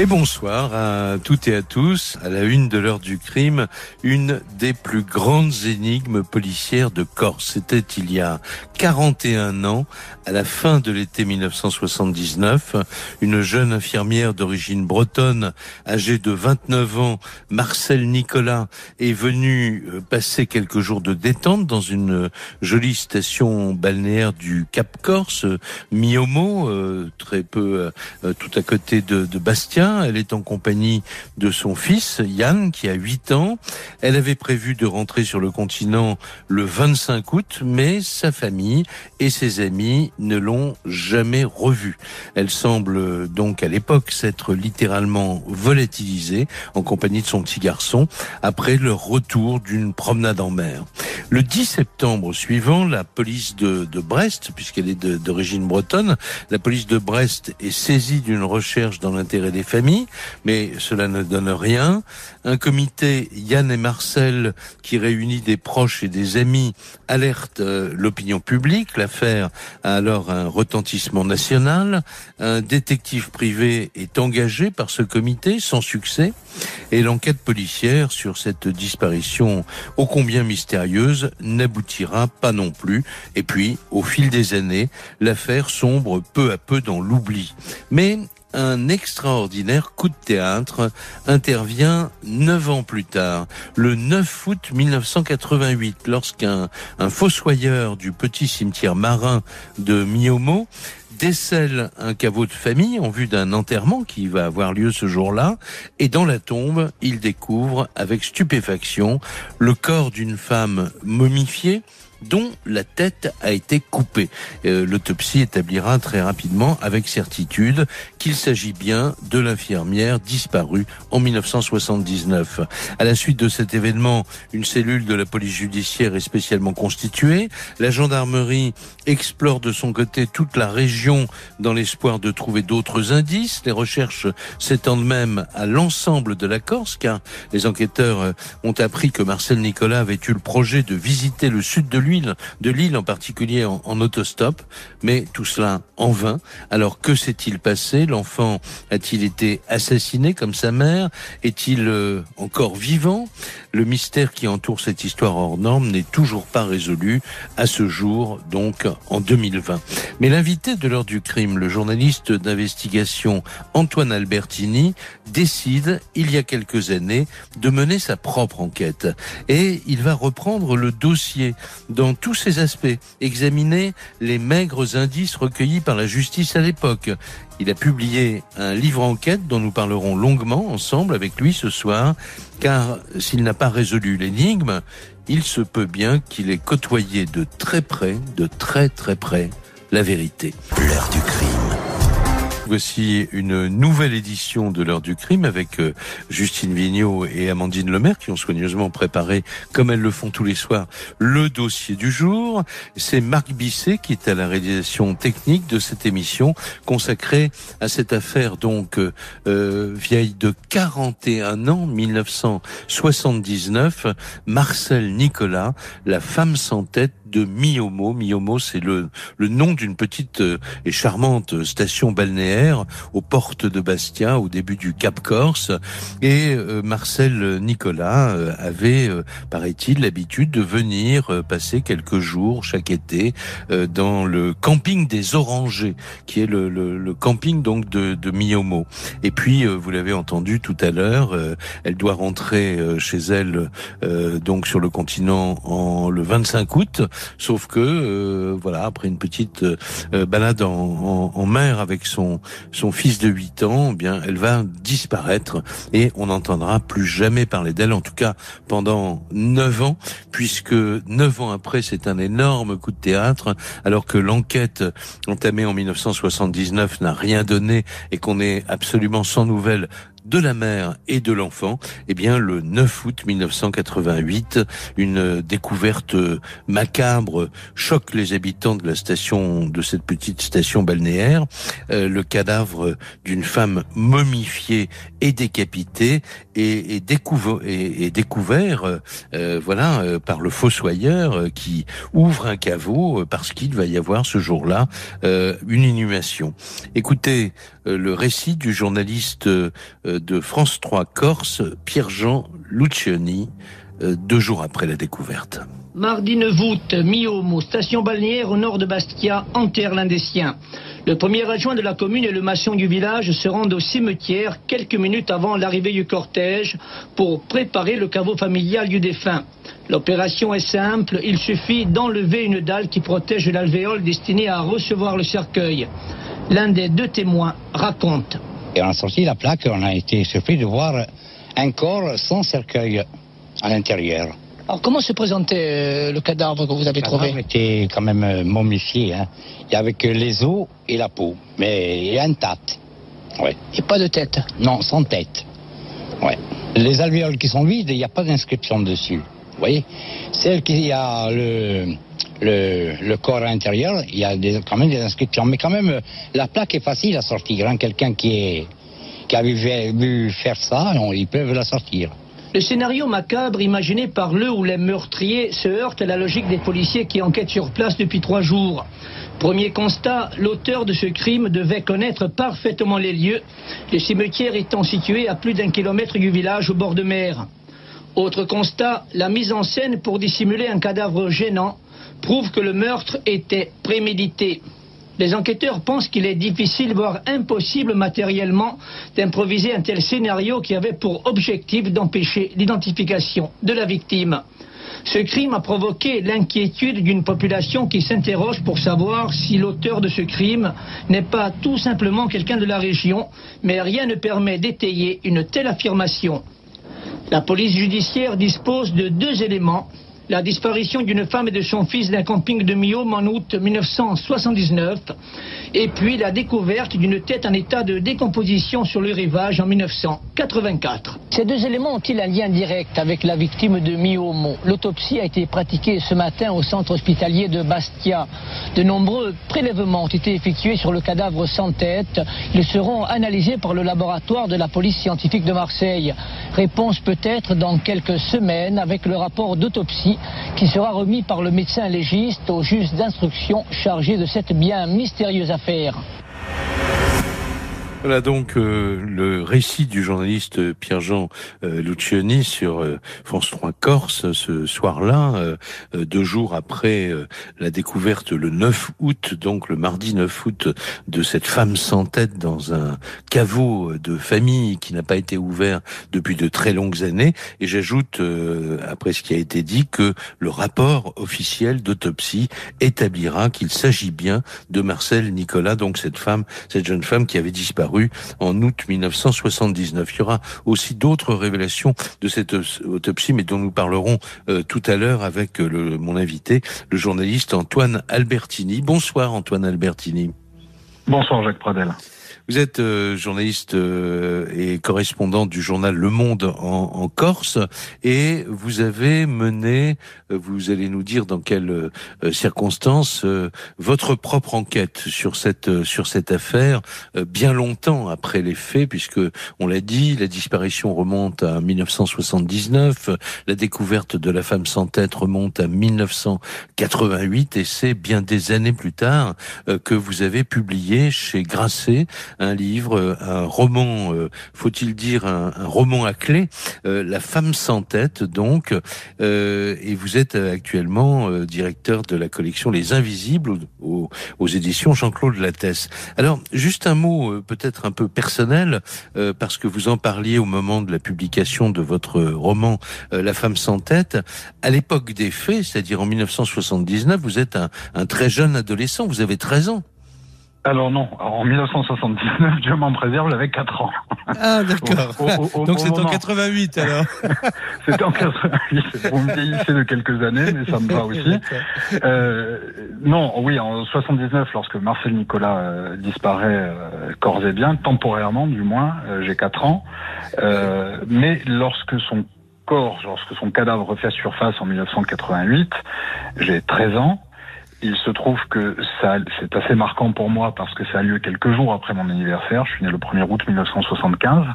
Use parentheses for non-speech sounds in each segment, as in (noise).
Et bonsoir à toutes et à tous. À la une de l'heure du crime, une des plus grandes énigmes policières de Corse. C'était il y a 41 ans, à la fin de l'été 1979. Une jeune infirmière d'origine bretonne, âgée de 29 ans, Marcel Nicolas, est venue euh, passer quelques jours de détente dans une jolie station balnéaire du Cap Corse, Miomo, euh, très peu euh, tout à côté de, de Bastia. Elle est en compagnie de son fils, Yann, qui a 8 ans. Elle avait prévu de rentrer sur le continent le 25 août, mais sa famille et ses amis ne l'ont jamais revue. Elle semble donc à l'époque s'être littéralement volatilisée en compagnie de son petit garçon après leur retour d'une promenade en mer. Le 10 septembre suivant, la police de, de Brest, puisqu'elle est d'origine bretonne, la police de Brest est saisie d'une recherche dans l'intérêt des mais cela ne donne rien. Un comité Yann et Marcel qui réunit des proches et des amis alerte euh, l'opinion publique. L'affaire a alors un retentissement national. Un détective privé est engagé par ce comité sans succès et l'enquête policière sur cette disparition ô combien mystérieuse n'aboutira pas non plus. Et puis, au fil des années, l'affaire sombre peu à peu dans l'oubli. Mais un extraordinaire coup de théâtre intervient neuf ans plus tard, le 9 août 1988, lorsqu'un un fossoyeur du petit cimetière marin de Miomo décèle un caveau de famille en vue d'un enterrement qui va avoir lieu ce jour-là, et dans la tombe, il découvre avec stupéfaction le corps d'une femme momifiée, dont la tête a été coupée. Euh, l'autopsie établira très rapidement avec certitude qu'il s'agit bien de l'infirmière disparue en 1979. À la suite de cet événement, une cellule de la police judiciaire est spécialement constituée. La gendarmerie explore de son côté toute la région dans l'espoir de trouver d'autres indices. Les recherches s'étendent même à l'ensemble de la Corse car les enquêteurs ont appris que Marcel Nicolas avait eu le projet de visiter le sud de l'île de l'île en particulier en, en, autostop, mais tout cela en vain. Alors que s'est-il passé? L'enfant a-t-il été assassiné comme sa mère? Est-il euh, encore vivant? Le mystère qui entoure cette histoire hors norme n'est toujours pas résolu à ce jour, donc en 2020. Mais l'invité de l'heure du crime, le journaliste d'investigation Antoine Albertini, décide, il y a quelques années, de mener sa propre enquête. Et il va reprendre le dossier dans tous ses aspects, examiner les maigres indices recueillis par la justice à l'époque. Il a publié un livre enquête dont nous parlerons longuement ensemble avec lui ce soir, car s'il n'a pas résolu l'énigme, il se peut bien qu'il ait côtoyé de très près, de très très près, la vérité. L'heure du crime. Voici une nouvelle édition de l'heure du crime avec euh, Justine Vignot et Amandine Lemaire qui ont soigneusement préparé, comme elles le font tous les soirs, le dossier du jour. C'est Marc Bisset qui est à la réalisation technique de cette émission consacrée à cette affaire donc euh, vieille de 41 ans, 1979. Marcel Nicolas, la femme sans tête de Miomo. Miomo, c'est le, le nom d'une petite euh, et charmante station balnéaire aux portes de Bastia, au début du Cap Corse. Et euh, Marcel Nicolas euh, avait, paraît-il, l'habitude de venir passer quelques jours chaque été dans le camping des Orangers, qui est le, le, le camping donc de, de Miomo. Et puis, vous l'avez entendu tout à l'heure, elle doit rentrer chez elle donc sur le continent en le 25 août Sauf que, euh, voilà, après une petite euh, balade en, en, mer avec son son fils de 8 ans, eh bien, elle va disparaître et on n'entendra plus jamais parler d'elle, en tout cas pendant 9 ans, puisque 9 ans après, c'est un énorme coup de théâtre, alors que l'enquête entamée en 1979 n'a rien donné et qu'on est absolument sans nouvelles de la mère et de l'enfant, eh bien le 9 août 1988, une découverte macabre choque les habitants de la station de cette petite station balnéaire. Euh, le cadavre d'une femme momifiée et décapitée est, découvert, découvert voilà, par le fossoyeur qui ouvre un caveau parce qu'il va y avoir ce jour-là une inhumation. Écoutez le récit du journaliste de France 3 Corse, Pierre-Jean Lucioni, deux jours après la découverte. Mardi 9 août, mi-homo, station balnéaire au nord de Bastia, enterre l'un des siens. Le premier adjoint de la commune et le maçon du village se rendent au cimetière quelques minutes avant l'arrivée du cortège pour préparer le caveau familial du défunt. L'opération est simple, il suffit d'enlever une dalle qui protège l'alvéole destinée à recevoir le cercueil. L'un des deux témoins raconte. Et on a sorti la plaque, on a été surpris de voir un corps sans cercueil à l'intérieur. Alors comment se présentait euh, le cadavre que vous avez trouvé Il était quand même euh, momifié. Hein. Avait que les os et la peau, mais il y a une tête. Ouais. Et pas de tête Non, sans tête. Ouais. Les alvéoles qui sont vides, il n'y a pas d'inscription dessus. Vous voyez? Celle qui a le, le, corps à l'intérieur, il y a quand même des inscriptions. Mais quand même, euh, la plaque est facile à sortir. Hein. Quelqu'un qui, est, qui a vu, faire ça, ils peuvent la sortir. Le scénario macabre imaginé par le ou les meurtriers se heurte à la logique des policiers qui enquêtent sur place depuis trois jours. Premier constat, l'auteur de ce crime devait connaître parfaitement les lieux, le cimetière étant situé à plus d'un kilomètre du village au bord de mer. Autre constat, la mise en scène pour dissimuler un cadavre gênant prouve que le meurtre était prémédité. Les enquêteurs pensent qu'il est difficile, voire impossible matériellement, d'improviser un tel scénario qui avait pour objectif d'empêcher l'identification de la victime. Ce crime a provoqué l'inquiétude d'une population qui s'interroge pour savoir si l'auteur de ce crime n'est pas tout simplement quelqu'un de la région, mais rien ne permet d'étayer une telle affirmation. La police judiciaire dispose de deux éléments la disparition d'une femme et de son fils d'un camping de Miome en août 1979, et puis la découverte d'une tête en état de décomposition sur le rivage en 1984. Ces deux éléments ont-ils un lien direct avec la victime de Miomo L'autopsie a été pratiquée ce matin au centre hospitalier de Bastia. De nombreux prélèvements ont été effectués sur le cadavre sans tête. Ils seront analysés par le laboratoire de la police scientifique de Marseille. Réponse peut-être dans quelques semaines avec le rapport d'autopsie qui sera remis par le médecin légiste au juge d'instruction chargé de cette bien mystérieuse affaire. Voilà donc euh, le récit du journaliste Pierre-Jean euh, sur euh, France 3 Corse ce soir-là, deux jours après la découverte le 9 août, donc le mardi 9 août, de cette femme sans tête dans un caveau de famille qui n'a pas été ouvert depuis de très longues années. Et j'ajoute, après ce qui a été dit, que le rapport officiel d'autopsie établira qu'il s'agit bien de Marcel Nicolas, donc cette femme, cette jeune femme qui avait disparu en août 1979. Il y aura aussi d'autres révélations de cette autopsie, mais dont nous parlerons euh, tout à l'heure avec euh, mon invité, le journaliste Antoine Albertini. Bonsoir Antoine Albertini. Bonsoir Jacques Pradel. Vous êtes euh, journaliste euh, et correspondant du journal Le Monde en, en, Corse et vous avez mené, euh, vous allez nous dire dans quelles circonstances, votre propre enquête sur cette sur cette affaire bien longtemps après les faits, puisque on l'a dit, la disparition remonte à 1979, la découverte de la femme sans tête remonte à 1988 et c'est bien des années plus tard que vous avez publié chez Grasset un livre, euh, un roman, euh, faut-il dire un, roman à clé, euh, La femme sans tête donc, et vous êtes actuellement directeur de la collection Les Invisibles aux, aux éditions Jean-Claude Lattès. Alors juste un mot peut-être un peu personnel, parce que vous en parliez au moment de la publication de votre roman La femme sans tête. À l'époque des faits, c'est-à-dire en 1979, vous êtes un, un très jeune adolescent, vous avez 13 ans. Alors non, en 1979, Dieu m'en préserve, j'avais 4 ans. Ah d'accord. Donc c'est en 88 alors. (laughs) c'est en 88. Vous me vieillissez de quelques années, mais ça me va aussi. (laughs) Euh, non, oui, en 79, lorsque Marcel Nicolas euh, disparaît euh, corps et bien, temporairement du moins, euh, j'ai 4 ans. mais lorsque son corps, lorsque son cadavre refait surface en 1988, j'ai 13 ans. Il se trouve que ça, c'est assez marquant pour moi parce que ça a lieu quelques jours après mon anniversaire. Je suis né le 1er août 1975.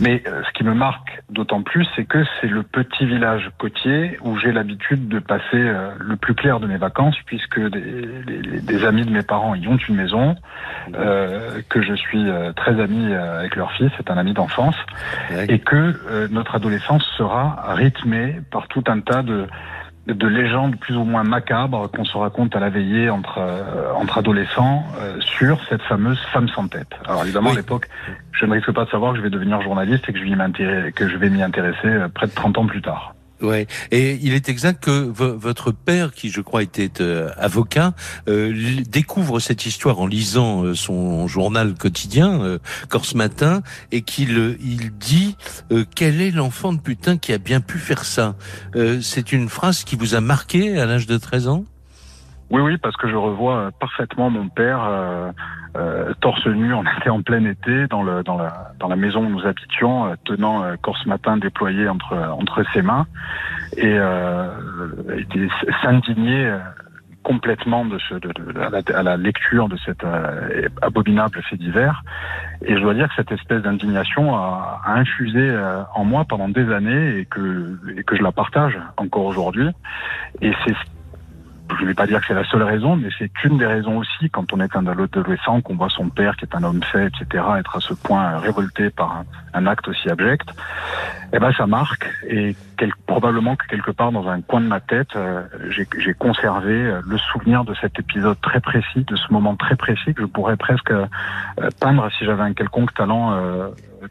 Mais euh, ce qui me marque d'autant plus, c'est que c'est le petit village côtier où j'ai l'habitude de passer euh, le plus clair de mes vacances, puisque des, des, amis de mes parents y ont une maison, euh, que je suis très ami avec leur fils, c'est un ami d'enfance, et que notre adolescence sera rythmée par tout un tas de de légendes plus ou moins macabres qu'on se raconte à la veillée entre euh, entre adolescents euh, sur cette fameuse femme sans tête. Alors évidemment à l'époque, je ne risque pas de savoir que je vais devenir journaliste et que je vais que je vais m'y intéresser euh, près de 30 ans plus tard. Ouais. Et il est exact que votre père, qui je crois était euh, avocat, euh, découvre cette histoire en lisant euh, son journal quotidien, euh, Corse Matin, et qu'il il dit quel est l'enfant de putain qui a bien pu faire ça? C'est une phrase qui vous a marqué à l'âge de 13 ans? Oui, oui, parce que je revois parfaitement mon père euh, torse nu, on (laughs) était en plein été dans, le, dans, la, dans la maison où nous habitions, euh, tenant euh, Corse Matin déployé entre, entre ses mains, et euh, s'indigner complètement de ce, de, à, la, lecture de cet abominable fait divers. Et je dois dire que cette espèce d'indignation a, a, infusé en moi pendant des années et que, et que je la partage encore aujourd'hui. Et c'est je ne vais pas dire que c'est la seule raison, mais c'est une des raisons aussi, quand on est un adolescent, qu'on voit son père, qui est un homme fait, etc., être à ce point révolté par un, acte aussi abject, eh ben ça marque. Et probablement que quelque part dans un coin de ma tête, euh, j'ai conservé euh, le souvenir de cet épisode très précis, de ce moment très précis que je pourrais presque euh, peindre si j'avais un quelconque talent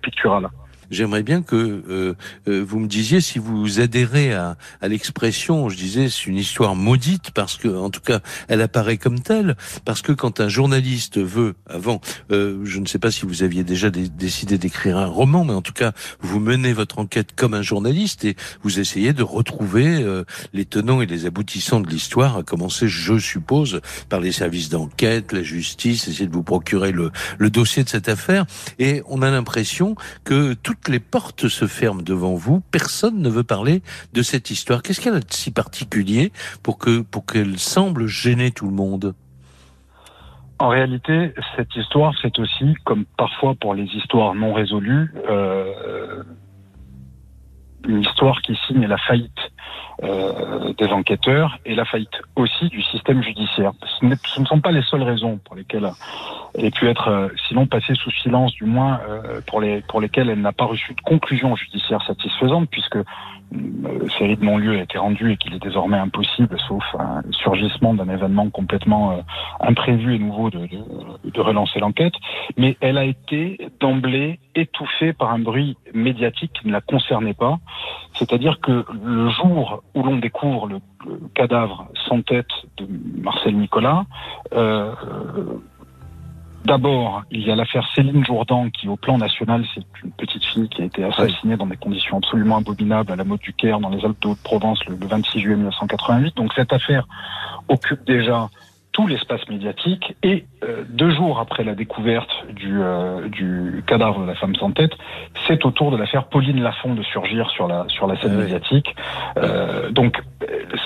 pictural. J'aimerais bien que euh, euh, vous me disiez si vous adhérez à, à l'expression, je disais, c'est une histoire maudite parce que, en tout cas, elle apparaît comme telle parce que quand un journaliste veut, avant, euh, je ne sais pas si vous aviez déjà décidé d'écrire un roman, mais en tout cas, vous menez votre enquête comme un journaliste et vous essayez de retrouver euh, les tenants et les aboutissants de l'histoire, à commencer, je suppose, par les services d'enquête, la justice, essayer de vous procurer le, le dossier de cette affaire. Et on a l'impression que tout toutes les portes se ferment devant vous, personne ne veut parler de cette histoire. Qu'est-ce qu'elle a de si particulier pour que pour qu'elle semble gêner tout le monde? En réalité, cette histoire, c'est aussi, comme parfois pour les histoires non résolues, euh, une histoire qui signe la faillite euh, des enquêteurs et la faillite aussi du système judiciaire. Ce, ne sont pas les seules raisons pour lesquelles elle a pu être, euh, sinon passée sous silence, du moins euh, pour, les, pour lesquelles elle n'a pas reçu de conclusion judiciaire satisfaisante, puisque série de non-lieu a été rendue et qu'il est désormais impossible, sauf un surgissement d'un événement complètement euh, imprévu et nouveau, de, de, de relancer l'enquête. Mais elle a été d'emblée étouffée par un bruit médiatique qui ne la concernait pas. C'est-à-dire que le jour où l'on découvre le, le, cadavre sans tête de Marcel Nicolas, euh, D'abord, il y a l'affaire Céline Jourdan, qui au plan national, c'est une petite fille qui a été assassinée dans des conditions absolument abominables à la mode du Caire, dans les Alpes de Haute-Provence, le, 26 juillet 1988. Donc cette affaire occupe déjà tout l'espace médiatique et euh, deux jours après la découverte du, euh, du cadavre de la femme sans tête, c'est au tour de l'affaire Pauline Lafont de surgir sur la sur la scène médiatique. Euh, donc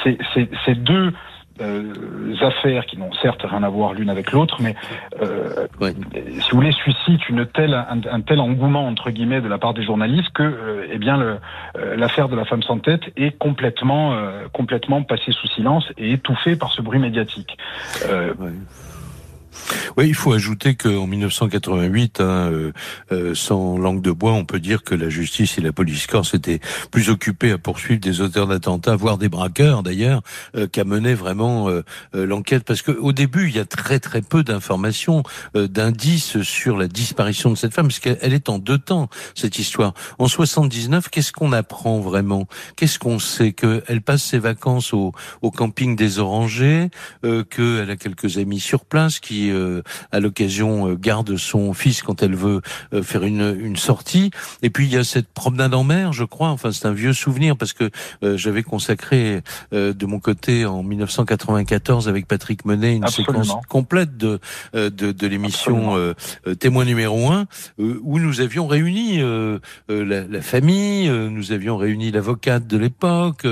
c'est deux euh, affaires qui n'ont certes rien à voir l'une avec l'autre, mais euh, si vous voulez, suscite une telle, un, tel engouement entre guillemets de la part des journalistes que, euh, eh bien, euh, l'affaire de la femme sans tête est complètement, euh, complètement passée sous silence et étouffée par ce bruit médiatique. Oui, il faut ajouter qu'en 1988, hein, euh, euh, sans langue de bois, on peut dire que la justice et la police corse étaient plus occupés à poursuivre des auteurs d'attentats, voire des braqueurs d'ailleurs, euh, qu'à mener vraiment euh, euh, l'enquête. Parce qu'au début, il y a très très peu d'informations, d'indices sur la disparition de cette femme, parce qu'elle est en deux temps cette histoire. En 79, qu'est-ce qu'on apprend vraiment? Qu'est-ce qu'on sait? Qu'elle passe ses vacances au, au camping des Orangers, qu'elle a quelques amis sur place qui qui, à l'occasion, garde son fils quand elle veut faire une, une sortie. Et puis il y a cette promenade en mer, je crois. Enfin, c'est un vieux souvenir parce que j'avais consacré de mon côté en 1994 avec Patrick Menet une séquence complète de de, de l'émission Témoin numéro un où nous avions réuni la, la, famille, nous avions réuni l'avocate de l'époque,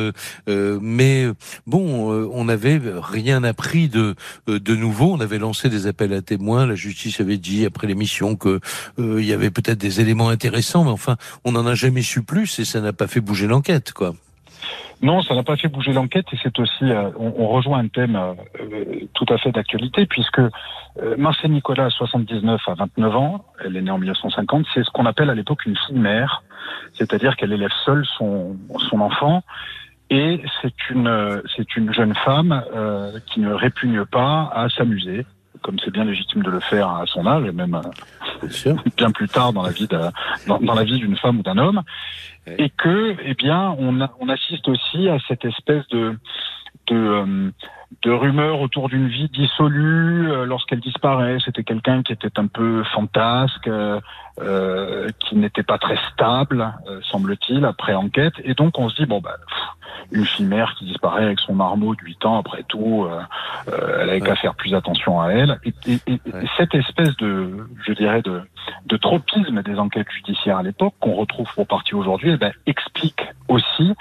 mais bon, on n'avait rien appris de de nouveau. On avait lancé des appels à témoins. La justice avait dit après l'émission que il y avait peut-être des éléments intéressants, mais enfin, on n'en a jamais su plus et ça n'a pas fait bouger l'enquête, quoi. Non, ça n'a pas fait bouger l'enquête et c'est aussi, on, rejoint un thème tout à fait d'actualité puisque Marcel Nicolas a 79 à 29 ans, elle est née en 1950, c'est ce qu'on appelle à l'époque une fille mère, c'est-à-dire qu'elle élève seule son, enfant et c'est une, jeune femme euh, qui ne répugne pas à s'amuser, comme c'est bien légitime de le faire à son âge, et même euh, bien (laughs) plus tard dans la vie de, dans, dans, la vie d'une femme ou d'un homme, et que, eh bien, on, a, on assiste aussi à cette espèce de de, euh, de rumeurs autour d'une vie dissolue euh, lorsqu'elle disparaît. C'était quelqu'un qui était un peu fantasque, euh, euh qui n'était pas très stable, semble-t-il, après enquête. Et donc on se dit bon bah une fille mère qui disparaît avec son marmot de 8 ans, après tout, elle avait qu'à faire plus attention à elle. Et, et, et cette espèce de, je dirais, de, de tropisme des enquêtes judiciaires à l'époque, qu'on retrouve pour partie aujourd'hui, eh ben, explique aussi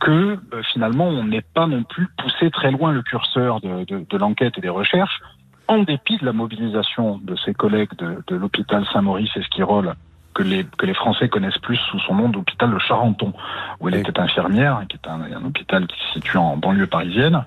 que finalement on n'est pas non plus poussé très loin le curseur de, l'enquête et des recherches, en dépit de la mobilisation de ses collègues de, l'hôpital Saint-Maurice Esquirol, que les, que les Français connaissent plus sous son nom d'hôpital de Charenton, où elle était infirmière, qui est un, un, hôpital qui se situe en banlieue parisienne.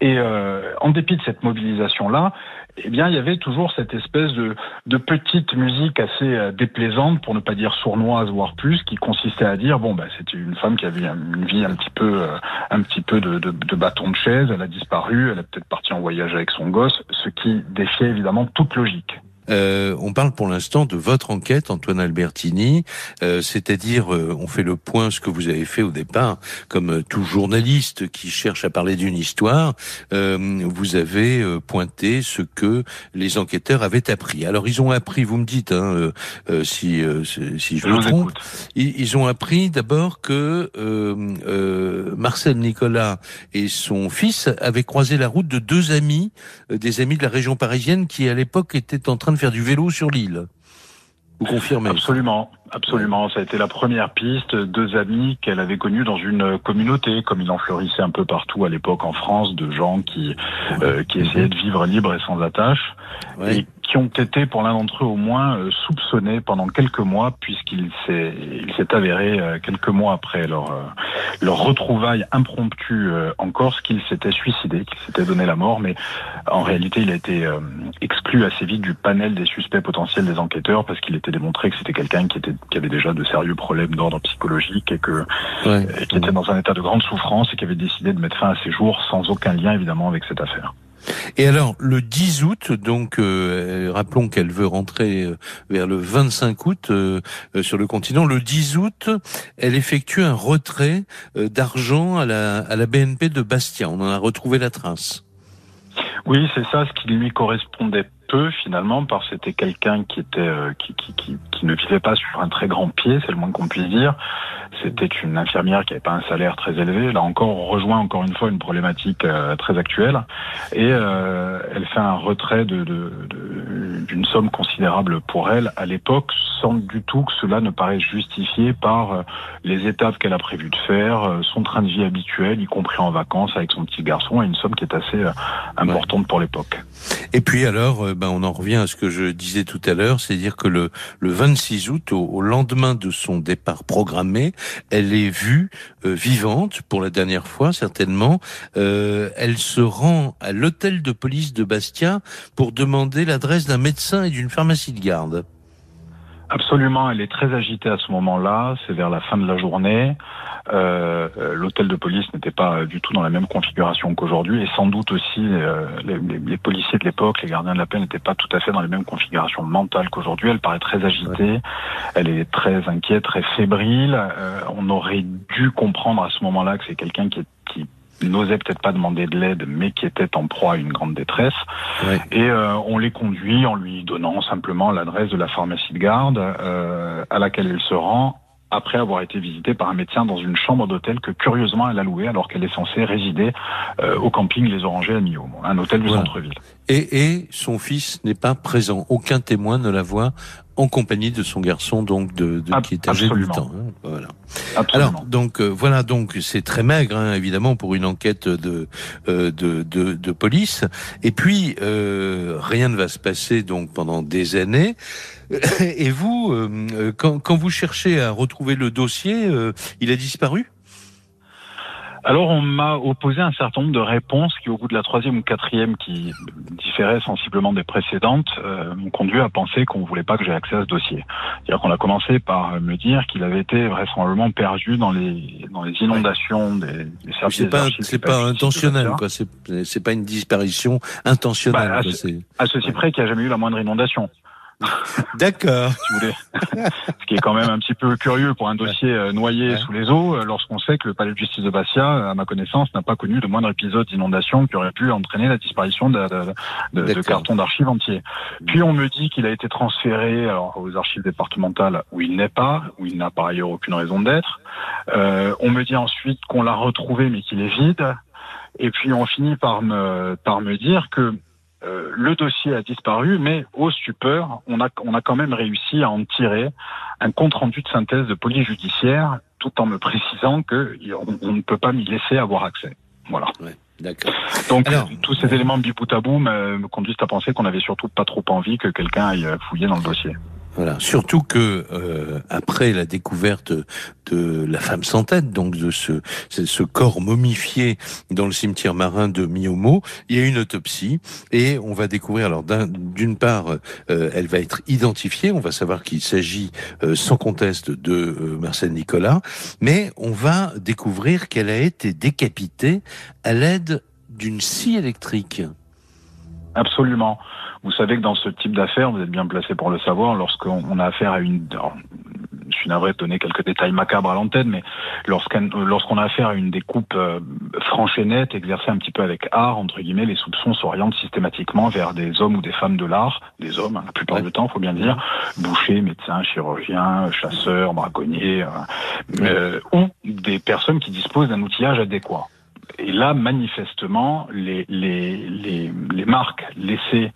Et euh, en dépit de cette mobilisation-là, eh bien, il y avait toujours cette espèce de, de petite musique assez euh, déplaisante, pour ne pas dire sournoise, voire plus, qui consistait à dire bon, bah, c'était une femme qui avait une vie un petit peu, euh, un petit peu de, de, de, bâton de chaise. Elle a disparu. Elle est peut-être partie en voyage avec son gosse, ce qui défiait évidemment toute logique. Euh, on parle pour l'instant de votre enquête, Antoine Albertini, euh, c'est-à-dire euh, on fait le point, ce que vous avez fait au départ, comme euh, tout journaliste qui cherche à parler d'une histoire, vous avez pointé ce que les enquêteurs avaient appris. Alors ils ont appris, vous me dites, hein, si, si je, me trompe, ils, ils, ont appris d'abord que Marcel Nicolas et son fils avaient croisé la route de deux amis, des amis de la région parisienne qui à l'époque étaient en train de faire du vélo sur l'île. Vous confirmez Absolument, absolument. Ça a été la première piste. Deux amis qu'elle avait connus dans une communauté, comme il en fleurissait un peu partout à l'époque en France, de gens qui euh, qui essayaient de vivre libre et sans attache, et qui ont été, pour l'un d'entre eux au moins, euh, soupçonnés pendant quelques mois, puisqu'il s'est il s'est avéré euh, quelques mois après leur leur retrouvaille impromptue en Corse qu'il s'était suicidé, qu'il s'était donné la mort, mais en réalité il a été exclu assez vite du panel des suspects potentiels des enquêteurs parce qu'il était démontré que c'était quelqu'un qui était qui avait déjà de sérieux problèmes d'ordre psychologique et que qui était dans un état de grande souffrance et qui avait décidé de mettre fin à ses jours sans aucun lien évidemment avec cette affaire. Et alors, le 10 août, donc, euh, rappelons qu'elle veut rentrer euh, vers le 25 août euh, sur le continent. Le 10 août, elle effectue un retrait d'argent à la, à la BNP de Bastia. On en a retrouvé la trace. Oui, c'est ça, ce qui lui correspondait peu finalement, parce que c'était quelqu'un qui était euh, qui, qui, qui, qui, ne vivait pas sur un très grand pied, c'est le moins qu'on puisse dire. C'était une infirmière qui n'avait pas un salaire très élevé. Là encore, on rejoint encore une fois une problématique euh, très actuelle. Et euh, elle fait un retrait de, de, d'une somme considérable pour elle à l'époque, sans du tout que cela ne paraisse justifié par les étapes qu'elle a prévu de faire, son train de vie habituel, y compris en vacances avec son petit garçon, et une somme qui est assez importante pour l'époque. Et puis alors, ben, on en revient à ce que je disais tout à l'heure, c'est-à-dire que le, le 26 août, au, lendemain de son départ programmé, elle est vue euh, vivante pour la dernière fois certainement. Euh, elle se rend à l'hôtel de police de Bastia pour demander l'adresse d'un médecin et d'une pharmacie de garde. Absolument, elle est très agitée à ce moment-là, c'est vers la fin de la journée. Euh, L'hôtel de police n'était pas du tout dans la même configuration qu'aujourd'hui et sans doute aussi euh, les, les, policiers de l'époque, les gardiens de la paix n'étaient pas tout à fait dans les mêmes configurations mentales qu'aujourd'hui. Elle paraît très agitée, elle est très inquiète, très fébrile. Euh, on aurait dû comprendre à ce moment-là que c'est quelqu'un qui, qui n'osaient peut-être pas demander de l'aide, mais qui étaient en proie à une grande détresse. Et euh, on les conduit en lui donnant simplement l'adresse de la pharmacie de garde euh, à laquelle elle se rend après avoir été visitée par un médecin dans une chambre d'hôtel que curieusement elle a louée alors qu'elle est censée résider euh, au camping Les Orangers à Millau, un hôtel du Voilà. centre-ville. Et, et son fils n'est pas présent. Aucun témoin ne la voit en compagnie de son garçon, donc de, de qui est âgé de 8 absolument. ans. hein. Voilà. Absolument. Alors donc euh, voilà donc c'est très maigre hein, évidemment pour une enquête de euh, de, de, de police et puis euh, rien ne va se passer donc pendant des années et vous euh, quand, quand vous cherchez à retrouver le dossier euh, il a disparu? Alors on m'a opposé un certain nombre de réponses qui, au bout de la troisième ou quatrième, qui différaient sensiblement des précédentes, euh, m'ont conduit à penser qu'on voulait pas que j'ai accès à ce dossier. C'est-à-dire qu'on a commencé par me dire qu'il avait été vraisemblablement perdu dans les dans les inondations des, des services. c'est pas c'est pas intentionnel quoi c'est c'est pas une disparition intentionnelle Bah, quoi, à c'est- À ceci près qu'il n'y a jamais eu la moindre inondation. (laughs) d'accord si vous voulez. Ce qui est quand même un petit peu curieux pour un dossier euh, noyé Ouais. sous les eaux, euh, lorsqu'on sait que le palais de justice de Bastia, à ma connaissance, n'a pas connu de moindre épisode d'inondation qui aurait pu entraîner la disparition de, de, de- de D'accord. cartons d'archives entiers. Puis on me dit qu'il a été transféré alors, aux archives départementales où il n'est pas, où il n'a par ailleurs aucune raison d'être. Euh, on me dit ensuite qu'on l'a retrouvé mais qu'il est vide. Et puis on finit par me, par me dire que euh, le dossier a disparu, mais au stupeur, on a, on a quand même réussi à en tirer un compte rendu de synthèse de police judiciaire, tout en me précisant que on, on ne peut pas m'y laisser avoir accès. Voilà. d'accord Donc Alors, tous ces éléments mis bout à bout me, me conduisent à penser qu'on avait surtout pas trop envie que quelqu'un aille fouiller dans le dossier. Voilà, surtout que euh, après la découverte de la femme sans tête, donc de ce, ce corps momifié dans le cimetière marin de Miomo, il y a une autopsie et on va découvrir. Alors d'un- d'une part, euh, elle va être identifiée, on va savoir qu'il s'agit euh, sans conteste de euh, Marcel Nicolas, mais on va découvrir qu'elle a été décapitée à l'aide d'une scie électrique. Absolument. Vous savez que dans ce type d'affaires, vous êtes bien placé pour le savoir, lorsqu'on on a affaire à une... alors, je suis navré de donner quelques détails macabres à l'antenne, mais lorsqu'on lorsqu'on a affaire à une découpe euh, franche et nette, exercée un petit peu avec art, entre guillemets, les soupçons s'orientent systématiquement vers des hommes ou des femmes de l'art, des hommes, hein, la plupart Ouais. du temps, faut bien le dire, bouchers, médecins, chirurgiens, chasseurs, braconniers, euh, euh, ou des personnes qui disposent d'un outillage adéquat. Et là, manifestement, les, les, les, les marques laissées,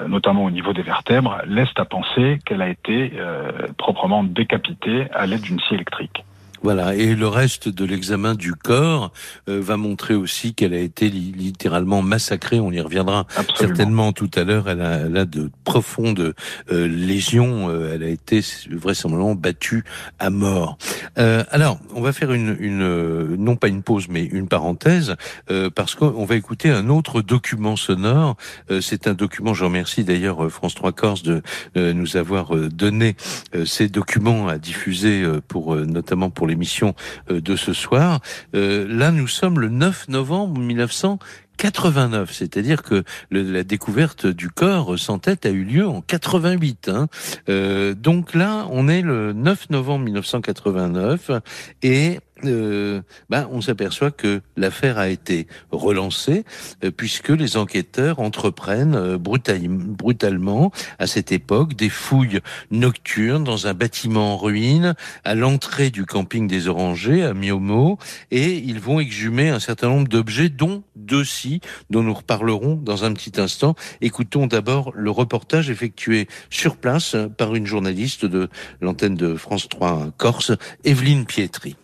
euh, notamment au niveau des vertèbres, laissent à penser qu'elle a été euh, proprement décapitée à l'aide d'une scie électrique. Voilà, et le reste de l'examen du corps euh, va montrer aussi qu'elle a été li- littéralement massacrée. On y reviendra Absolument. certainement tout à l'heure. Elle a, elle a de profondes euh, lésions. Euh, elle a été vraisemblablement battue à mort. Euh, alors, on va faire une, une euh, non pas une pause, mais une parenthèse, euh, parce qu'on va écouter un autre document sonore. Euh, C'est un document. Je remercie d'ailleurs France 3 Corse de euh, nous avoir donné euh, ces documents à diffuser euh, pour euh, notamment pour l'émission euh, de ce soir. Euh, là, nous sommes le 9 novembre 1989, c'est-à-dire que la découverte du corps sans tête a eu lieu en 88. Hein. Euh, donc là, on est le 9 novembre 1989 et euh, ben, on s'aperçoit que l'affaire a été relancée euh, puisque les enquêteurs entreprennent euh, brutal- brutalement à cette époque des fouilles nocturnes dans un bâtiment en ruine à l'entrée du camping des Orangers à Miomo et ils vont exhumer un certain nombre d'objets dont deux scies dont nous reparlerons dans un petit instant. Écoutons d'abord le reportage effectué sur place euh, par une journaliste de l'antenne de France 3 Corse, Evelyne Pietri.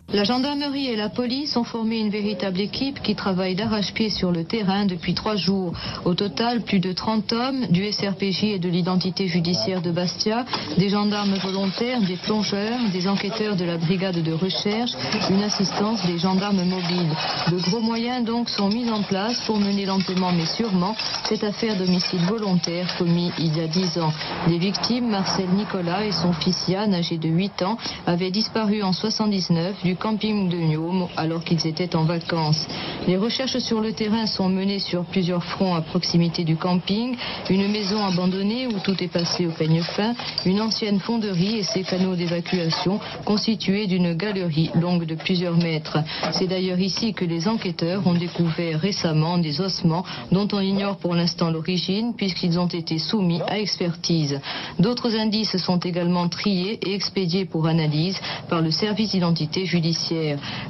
Gendarmerie et la police ont formé une véritable équipe qui travaille d'arrache-pied sur le terrain depuis trois jours. Au total, plus de 30 hommes du SRPJ et de l'identité judiciaire de Bastia, des gendarmes volontaires, des plongeurs, des enquêteurs de la brigade de recherche, une assistance des gendarmes mobiles. De gros moyens donc sont mis en place pour mener lentement mais sûrement cette affaire d'homicide volontaire commis il y a dix ans. Les victimes, Marcel Nicolas et son fils Yann, âgé de 8 ans, avaient disparu en 79 du camping de Niom alors qu'ils étaient en vacances. Les recherches sur le terrain sont menées sur plusieurs fronts à proximité du camping, une maison abandonnée où tout est passé au peigne fin, une ancienne fonderie et ses canaux d'évacuation constitués d'une galerie longue de plusieurs mètres. C'est d'ailleurs ici que les enquêteurs ont découvert récemment des ossements dont on ignore pour l'instant l'origine puisqu'ils ont été soumis à expertise. D'autres indices sont également triés et expédiés pour analyse par le service d'identité judiciaire.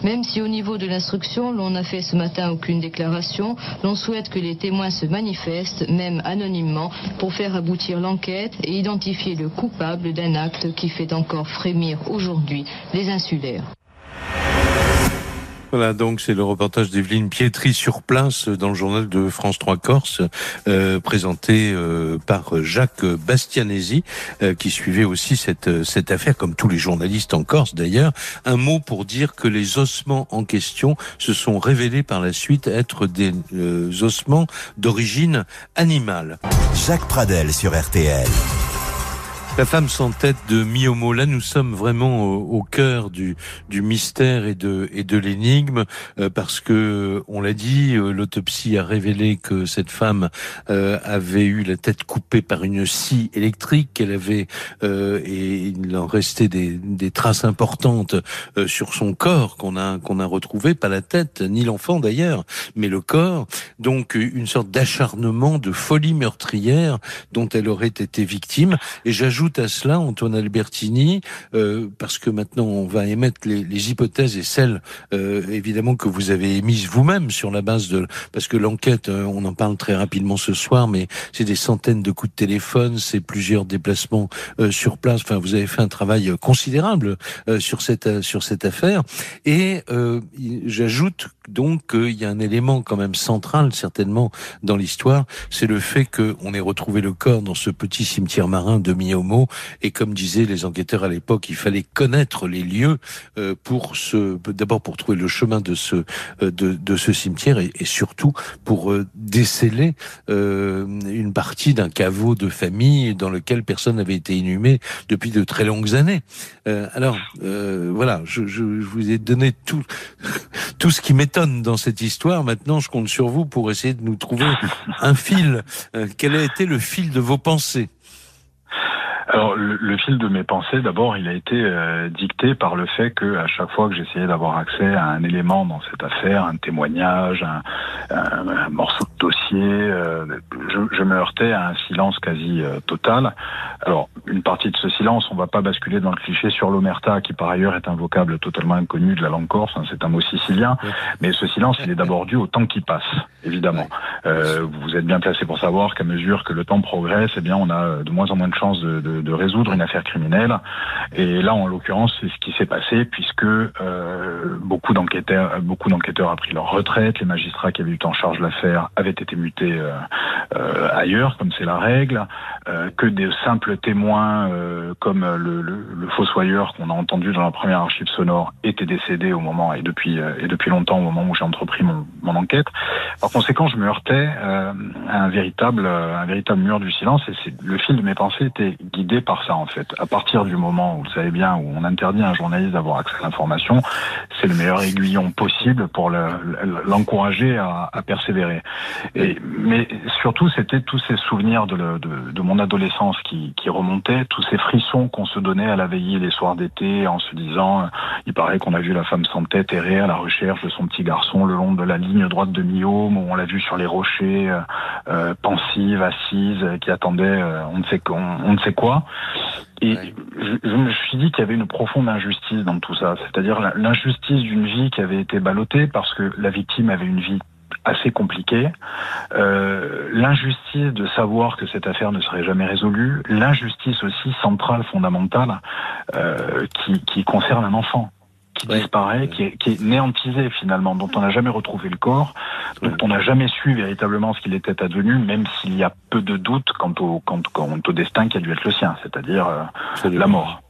Même si au niveau de l'instruction, l'on n'a fait ce matin aucune déclaration, l'on souhaite que les témoins se manifestent, même anonymement, pour faire aboutir l'enquête et identifier le coupable d'un acte qui fait encore frémir aujourd'hui les insulaires. Voilà, donc c'est le reportage d'Evelyne Pietri sur place dans le journal de France 3 Corse, euh, présenté euh, par Jacques Bastianesi, euh, qui suivait aussi cette, cette affaire, comme tous les journalistes en Corse d'ailleurs. Un mot pour dire que les ossements en question se sont révélés par la suite être des ossements d'origine animale. Jacques Pradel sur RTL. La femme sans tête de Miomo. Là, nous sommes vraiment au, cœur du, du, mystère et de, et de l'énigme, euh, parce que, on l'a dit, euh, l'autopsie a révélé que cette femme euh, avait eu la tête coupée par une scie électrique, qu'elle avait, et il en restait des, des traces importantes sur son corps qu'on a, qu'on a retrouvé, pas la tête, ni l'enfant d'ailleurs, mais le corps. Donc, une sorte d'acharnement, de folie meurtrière dont elle aurait été victime. Et j'ajoute ajoute à cela, Antoine Albertini, euh, parce que maintenant on va émettre les, les hypothèses et celles euh, évidemment que vous avez émises vous-même sur la base de, parce que l'enquête, euh, on en parle très rapidement ce soir, mais c'est des centaines de coups de téléphone, c'est plusieurs déplacements euh, sur place. Enfin, vous avez fait un travail considérable euh, sur cette sur cette affaire. Et j'ajoute donc qu'il y a un élément quand même central certainement dans l'histoire, c'est le fait qu'on ait retrouvé le corps dans ce petit cimetière marin de Et comme disaient les enquêteurs à l'époque, il fallait connaître les lieux euh, pour ce, d'abord pour trouver le chemin de ce euh, de, de ce cimetière et, surtout pour euh, déceler une partie d'un caveau de famille dans lequel personne n'avait été inhumé depuis de très longues années. alors voilà, je, je, vous ai donné tout (laughs) tout ce qui m'étonne dans cette histoire. Maintenant, je compte sur vous pour essayer de nous trouver un fil. quel a été le fil de vos pensées? Alors le, le, fil de mes pensées, d'abord, il a été euh, dicté par le fait que à chaque fois que j'essayais d'avoir accès à un élément dans cette affaire, un témoignage, un, un, morceau de dossier, euh, je, je, me heurtais à un silence quasi euh, total. Alors une partie de ce silence, on va pas basculer dans le cliché sur l'omerta, qui par ailleurs est un vocable totalement inconnu de la langue corse, hein, c'est un mot sicilien, mais ce silence, il est d'abord dû au temps qui passe, évidemment. vous êtes bien placé pour savoir qu'à mesure que le temps progresse, eh bien on a de moins en moins de chances de, de de, résoudre une affaire criminelle. Et là, en l'occurrence, c'est ce qui s'est passé puisque euh, beaucoup d'enquêteurs, beaucoup d'enquêteurs ont pris leur retraite. Les magistrats qui avaient eu en charge l'affaire avaient été mutés euh, euh, ailleurs, comme c'est la règle. que des simples témoins, comme le, le, le fossoyeur qu'on a entendu dans la première archive sonore, étaient décédés au moment et depuis et depuis longtemps au moment où j'ai entrepris mon, mon, enquête. Par conséquent, je me heurtais à un véritable un véritable mur du silence et le fil de mes pensées était par ça en fait. À partir du moment où, vous savez bien, où on interdit à un journaliste d'avoir accès à l'information, c'est le meilleur aiguillon possible pour l'encourager à, persévérer. Mais surtout, c'était tous ces souvenirs de, mon adolescence qui, remontaient, tous ces frissons qu'on se donnait à la veillée les soirs d'été en se disant, il paraît qu'on a vu la femme sans tête errer à la recherche de son petit garçon le long de la ligne droite de Miaume, où on l'a vu sur les rochers, euh, euh pensive, assise, qui attendait euh, on ne sait quoi. Et je, me suis dit qu'il y avait une profonde injustice dans tout ça, c'est-à-dire l'injustice d'une vie qui avait été ballottée parce que la victime avait une vie assez compliquée, euh, l'injustice de savoir que cette affaire ne serait jamais résolue, l'injustice aussi centrale, fondamentale, euh, qui, qui concerne un enfant qui disparaît, qui est, qui est, néantisé finalement, dont on n'a jamais retrouvé le corps, dont on n'a jamais su véritablement ce qu'il était advenu, même s'il y a peu de doutes quant au, quant, quant au destin qui a dû être le sien, c'est-à-dire euh, la mort.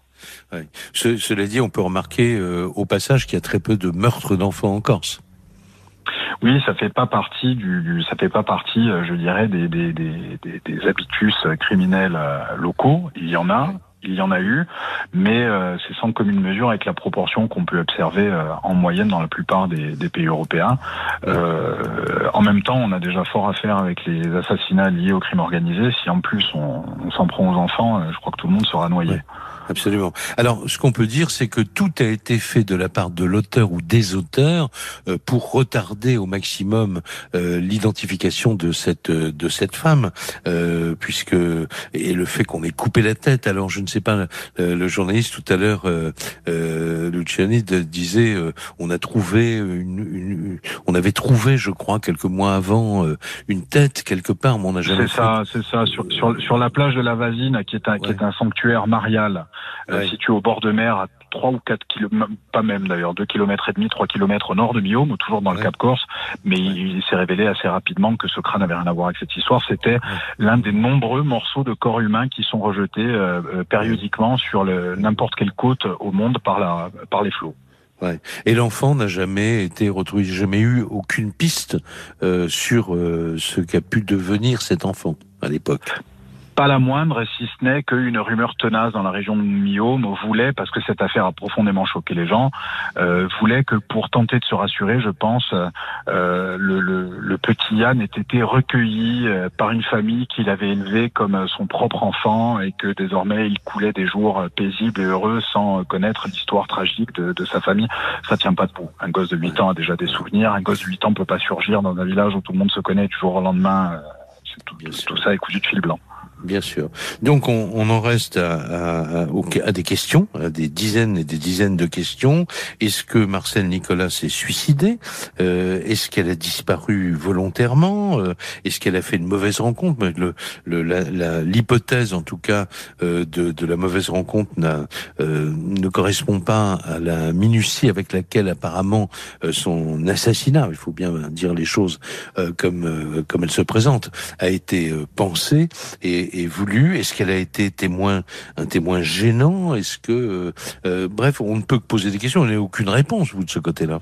Ouais. cela dit, on peut remarquer euh, au passage qu'il y a très peu de meurtres d'enfants en Corse. Oui, ça fait pas partie du, du ça fait pas partie, euh, je dirais, des, des, des, des, des habitus criminels locaux. Il y en a, il y en a eu, mais euh, c'est sans commune mesure avec la proportion qu'on peut observer euh, en moyenne dans la plupart des, pays européens. Euh, en même temps, on a déjà fort à faire avec les assassinats liés au crime organisé. Si en plus on s'en prend aux enfants, je crois que tout le monde sera noyé. Absolument. Alors, ce qu'on peut dire, c'est que tout a été fait de la part de l'auteur ou des auteurs euh, pour retarder au maximum euh, l'identification de cette de cette femme, euh, puisque et le fait qu'on ait coupé la tête. Alors, je ne sais pas, le journaliste tout à l'heure, Luciani disait, on a trouvé une, une, on avait trouvé, je crois, quelques mois avant, une tête quelque part, mais on n'a jamais. C'est ça, c'est ça, sur, sur, sur la plage de la Vasine, qui est un qui est un sanctuaire marial. Euh, situé au bord de mer à 3 ou 4 kilomètres, pas même d'ailleurs, 2 km et demi, 3 km au nord de Miome, toujours dans le Cap Corse, mais il, s'est révélé assez rapidement que ce crâne n'avait rien à voir avec cette histoire. C'était l'un des nombreux morceaux de corps humain qui sont rejetés euh, euh, périodiquement sur n'importe quelle côte au monde par, la, par les flots. Ouais. Et l'enfant n'a jamais été retrouvé, jamais eu aucune piste sur ce qu'a pu devenir cet enfant à l'époque pas la moindre, si ce n'est qu'une rumeur tenace dans la région de Miome voulait, parce que cette affaire a profondément choqué les gens, euh, voulait que pour tenter de se rassurer, je pense, euh, le, le, le, petit Yann ait été recueilli euh, par une famille qu'il avait élevé comme son propre enfant et que désormais il coulait des jours paisibles et heureux sans connaître l'histoire tragique de, de, sa famille. Ça tient pas debout. Un gosse de 8 ans a déjà des souvenirs. Un gosse de 8 ans peut pas surgir dans un village où tout le monde se connaît du jour au lendemain. Euh, tout, tout ça est cousu de fil blanc. Bien sûr. Donc on, on en reste à, à, à, des questions, à des dizaines et des dizaines de questions. Est-ce que Marcel Nicolas s'est suicidé? Euh, Est-ce qu'elle a disparu volontairement? Euh, Est-ce qu'elle a fait une mauvaise rencontre? L'hypothèse, en tout cas, euh, de, de, la mauvaise rencontre euh, ne correspond pas à la minutie avec laquelle apparemment euh, son assassinat, il faut bien dire les choses comme comme elles se présentent, a été pensé et voulu Est-ce qu'elle a été témoin, un témoin gênant? Est-ce que, euh, euh, bref, on ne peut que poser des questions. On n'a aucune réponse vous de ce côté-là.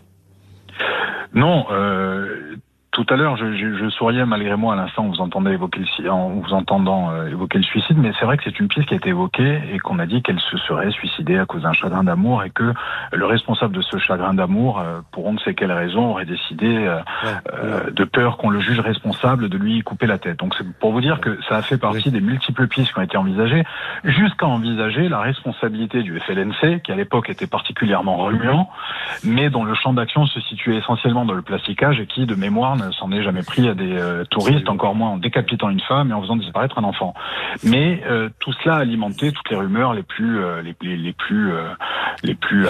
Non, euh, tout à l'heure, je, je, je, souriais malgré moi à l'instant vous entendez évoquer le, en vous entendant euh, évoquer le suicide, mais c'est vrai que c'est une piste qui a été évoquée et qu'on a dit qu'elle se serait suicidée à cause d'un chagrin d'amour et que le responsable de ce chagrin d'amour, euh, pour on ne sait quelle raison, aurait décidé, euh, de peur qu'on le juge responsable, de lui couper la tête. Donc c'est pour vous dire que ça a fait partie des multiples pistes qui ont été envisagées, jusqu'à envisager la responsabilité du FLNC, qui à l'époque était particulièrement remuant, mais dont le champ d'action se situait essentiellement dans le plasticage et qui, de mémoire, s'en est jamais pris à des euh, touristes, encore moins en décapitant une femme et en faisant disparaître un enfant. Mais euh, tout cela a alimenté toutes les rumeurs les plus euh, les, les, plus les plus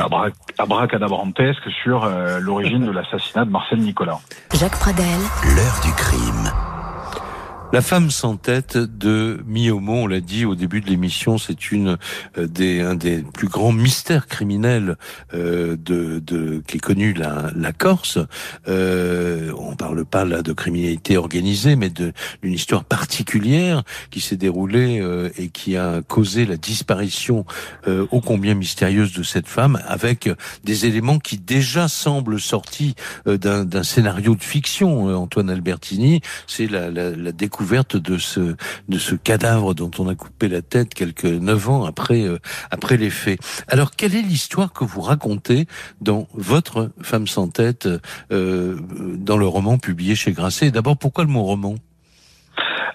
abracadabrantesques sur l'origine de l'assassinat de Marcel Nicolas. Jacques Pradel, l'heure du crime. La femme sans tête de Miomo, on l'a dit au début de l'émission, c'est une euh, des un des plus grands mystères criminels euh, de, de qui est connu la, la Corse. Euh, on parle pas là de criminalité organisée, mais d'une histoire particulière qui s'est déroulée euh, et qui a causé la disparition euh, ô combien mystérieuse de cette femme, avec des éléments qui déjà semblent sortis d'un scénario de fiction. Antoine Albertini, c'est la, la, la découverte découverte de ce de ce cadavre dont on a coupé la tête quelques neuf ans après euh, après les faits. Alors quelle est l'histoire que vous racontez dans votre femme sans tête euh, dans le roman publié chez Grasset? D'abord pourquoi le mot roman?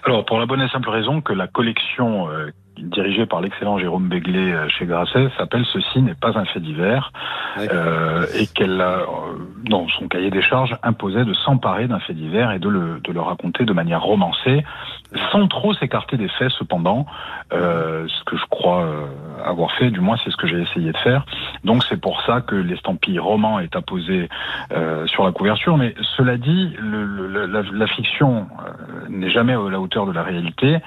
Alors pour la bonne et simple raison que la collection dirigée par l'excellent Jérôme Béglé euh, chez Grasset, s'appelle Ceci n'est pas un fait divers, euh, et qu'elle a, euh, dans son cahier des charges, imposait de s'emparer d'un fait divers et de le, de le raconter de manière romancée, sans trop s'écarter des faits cependant, euh, ce que je crois euh, avoir fait, du moins c'est ce que j'ai essayé de faire. Donc c'est pour ça que l'estampille roman est apposée euh, sur la couverture, mais cela dit, le, la, la, fiction n'est jamais à la hauteur de la réalité,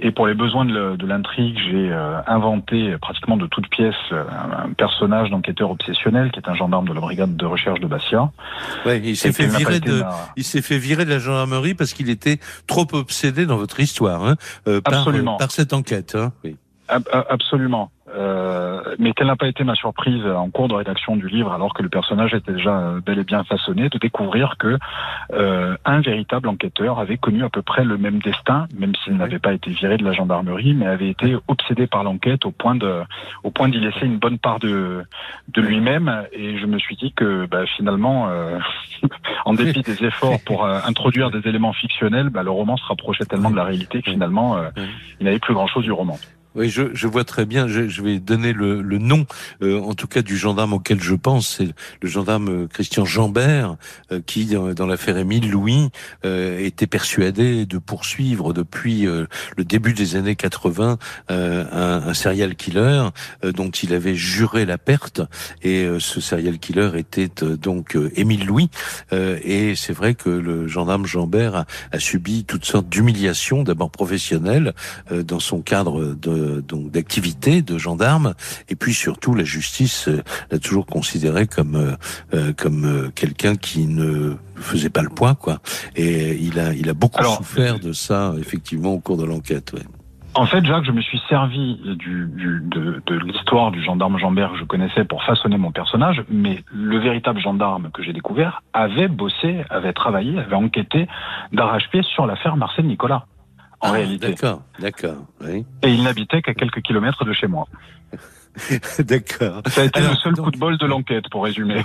et pour les besoins de l'intrigue, j'ai inventé pratiquement de toutes pièces un, personnage d'enquêteur obsessionnel qui est un gendarme de la brigade de recherche de Bastia. Ouais, il s'est fait virer de, il s'est fait virer de la gendarmerie parce qu'il était trop obsédé dans votre histoire, hein, euh, par, par, cette enquête. Hein, oui. Absolument. euh, mais quelle n'a pas été ma surprise en cours de rédaction du livre, alors que le personnage était déjà euh, bel et bien façonné, de découvrir que euh, un véritable enquêteur avait connu à peu près le même destin, même s'il n'avait pas été viré de la gendarmerie, mais avait été obsédé par l'enquête au point de, au point d'y laisser une bonne part de, de lui-même. Et je me suis dit que bah, finalement, euh, (laughs) en dépit des efforts pour euh, introduire des éléments fictionnels, bah, le roman se rapprochait tellement de la réalité que finalement, euh, il n'avait plus grand-chose du roman. Oui, je, je, vois très bien. Je, je vais donner le, le nom, euh, en tout cas du gendarme auquel je pense, c'est le gendarme euh, Christian Jambert, euh, qui dans, l'affaire Émile Louis était persuadé de poursuivre depuis le début des années 80 un, un, serial killer dont il avait juré la perte. Et ce serial killer était donc Émile Louis. et c'est vrai que le gendarme Jambert a, a subi toutes sortes d'humiliations, d'abord professionnelles, dans son cadre de donc d'activité de gendarme et puis surtout la justice euh, l'a toujours considéré comme euh, euh, comme quelqu'un qui ne faisait pas le poids quoi. Et il a il a beaucoup souffert de ça effectivement au cours de l'enquête ouais. En fait, Jacques, je me suis servi du, du, de, de l'histoire du gendarme Jambert que je connaissais pour façonner mon personnage, mais le véritable gendarme que j'ai découvert avait bossé, avait travaillé, avait enquêté d'arrache-pied sur l'affaire Marcel Nicolas en ah, réalité. D'accord, d'accord. Oui. Et il n'habitait qu'à quelques kilomètres de chez moi. (laughs) D'accord. Ça a été le seul coup de bol de l'enquête, pour résumer.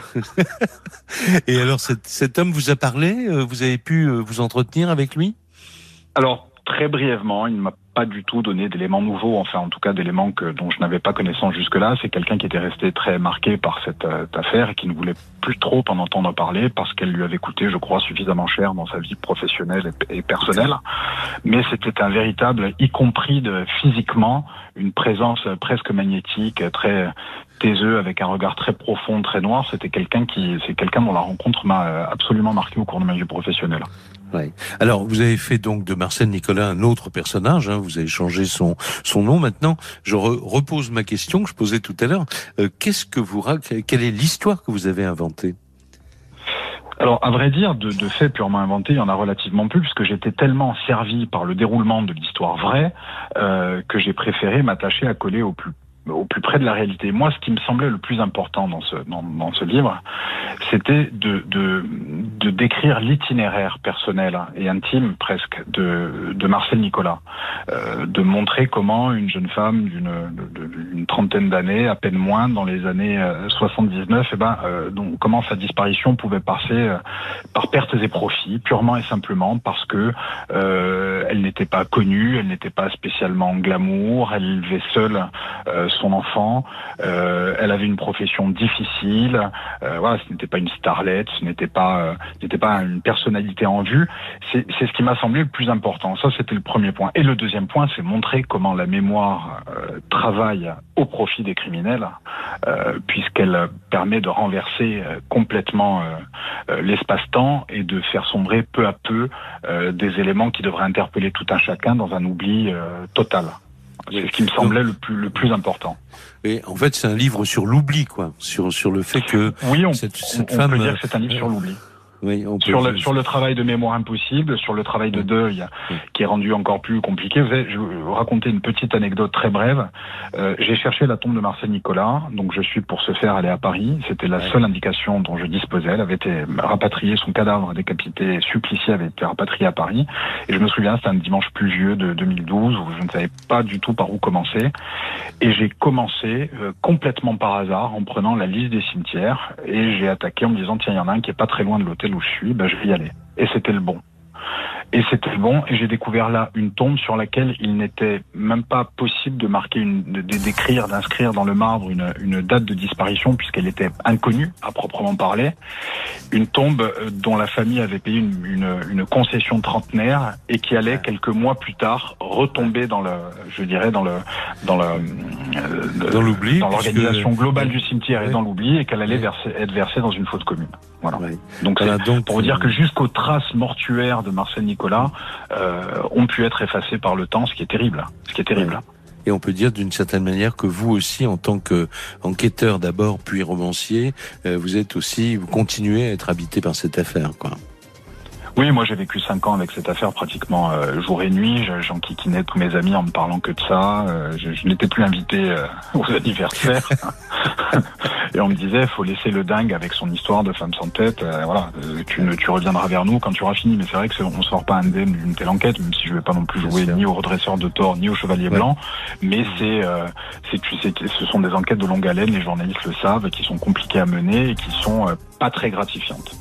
(laughs) Et alors, cet, cet, homme vous a parlé euh, Vous avez pu euh, vous entretenir avec lui? Alors, très brièvement, il ne m'a pas du tout donné d'éléments nouveaux, enfin en tout cas d'éléments que dont je n'avais pas connaissance jusque-là. C'est quelqu'un qui était resté très marqué par cette euh, affaire et qui ne voulait plus trop en entendre parler parce qu'elle lui avait coûté, je crois, suffisamment cher dans sa vie professionnelle et, et personnelle. Mais c'était un véritable, y compris de, physiquement, une présence presque magnétique, très taiseux, avec un regard très profond, très noir. C'était quelqu'un qui, c'est quelqu'un dont la rencontre m'a euh, absolument marqué au cours de ma vie professionnelle. Alors, vous avez fait donc de Marcel Nicolas un autre personnage. Hein, vous avez changé son son nom. Maintenant, je repose ma question que je posais tout à l'heure. Euh, Qu'est-ce que vous quelle est l'histoire que vous avez inventée? Alors, à vrai dire, de, de faits purement inventés, il y en a relativement plus, puisque j'étais tellement servi par le déroulement de l'histoire vraie euh, que j'ai préféré m'attacher à coller au plus au plus près de la réalité. Moi, ce qui me semblait le plus important dans ce, dans, dans ce livre, c'était de, de, de, décrire l'itinéraire personnel et intime presque de, de Marcel Nicolas, euh, de montrer comment une jeune femme d'une trentaine d'années, à peine moins, dans les années 79, euh, eh ben, euh, donc, comment sa disparition pouvait passer euh, par pertes et profits, purement et simplement parce que euh, elle n'était pas connue, elle n'était pas spécialement glamour, elle vivait seule son enfant. Euh, elle avait une profession difficile. Euh, voilà, ce n'était pas une starlette, ce n'était pas, euh, n'était pas une personnalité en vue. C'est, ce qui m'a semblé le plus important. Ça, c'était le premier point. Et le deuxième point, c'est montrer comment la mémoire travaille au profit des criminels, puisqu'elle permet de renverser complètement l'espace-temps et de faire sombrer peu à peu des éléments qui devraient interpeller tout un chacun dans un oubli total. C'est ce qui me semblait le plus, le plus important. Et en fait, c'est un livre sur l'oubli, quoi, sur sur le fait que oui, on, cette, cette on femme, peut dire que c'est un livre sur l'oubli. Oui, on sur, le, sur le travail de mémoire impossible, sur le travail de deuil qui est rendu encore plus compliqué. je vais vous raconter une petite anecdote très brève. Euh, J'ai cherché la tombe de Marcel Nicolas, donc je suis pour ce faire allé à Paris. C'était la seule indication dont je disposais. Elle avait été rapatriée, son cadavre décapité, supplicié avait été rapatrié à Paris. Et je me souviens, c'était un dimanche pluvieux de 2012 où je ne savais pas du tout par où commencer. Et j'ai commencé euh, complètement par hasard en prenant la liste des cimetières et j'ai attaqué en me disant tiens, il y en a un qui est pas très loin de l'hôtel où je suis, ben, je vais y aller. Et c'était le bon. Et c'était bon, et j'ai découvert là une tombe sur laquelle il n'était même pas possible de marquer, une, d'écrire, d'inscrire dans le marbre une, une date de disparition puisqu'elle était inconnue à proprement parler. Une tombe euh, dont la famille avait payé une, une, une concession trentenaire et qui allait quelques mois plus tard retomber dans le, je dirais dans le, dans le, euh, dans l'oubli, dans l'organisation globale du cimetière et dans l'oubli, et qu'elle allait verser, être versée dans une faute commune. Voilà. Donc, donc, pour dire que jusqu'aux traces mortuaires de Marcel Nicolas euh, ont pu être effacées par le temps, ce qui est terrible. Ce qui est terrible. Et on peut dire d'une certaine manière que vous aussi, en tant qu'enquêteur d'abord, puis romancier, euh, vous êtes aussi, vous continuez à être habité par cette affaire, quoi. Oui, moi j'ai vécu cinq ans avec cette affaire pratiquement euh, jour et nuit. J'en kikinais tous mes amis en me parlant que de ça. Euh, je, je n'étais plus invité euh, (laughs) aux anniversaires. (laughs) et on me disait, faut laisser le dingue avec son histoire de femme sans tête. voilà, tu, ne, tu reviendras vers nous quand tu auras fini. Mais c'est vrai que on sort pas indemne d'une telle enquête, même si je vais pas non plus jouer ni au redresseur de tort ni au chevalier blanc. Mais c'est, c'est, tu sais, ce sont des enquêtes de longue haleine. Les journalistes le savent, qui sont compliquées à mener et qui sont pas très gratifiantes.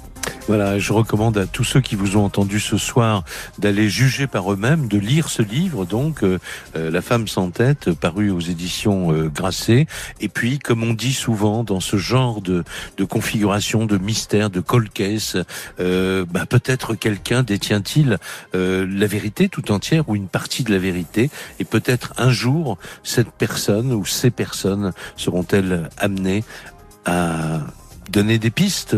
Voilà, je recommande à tous ceux qui vous ont entendu ce soir d'aller juger par eux-mêmes, de lire ce livre, donc euh, euh, La femme sans tête, paru aux éditions euh, Grasset. Et puis, comme on dit souvent dans ce genre de, de configuration, de mystère, de cold case, bah, peut-être quelqu'un détient-il la vérité tout entière ou une partie de la vérité. Et peut-être un jour, cette personne ou ces personnes seront-elles amenées à donner des pistes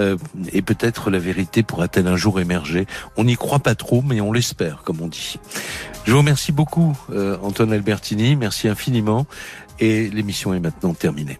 euh, et peut-être la vérité pourra-t-elle un jour émerger. On n'y croit pas trop, mais on l'espère, comme on dit. Je vous remercie beaucoup, euh, Antoine Albertini. Merci infiniment. Et l'émission est maintenant terminée.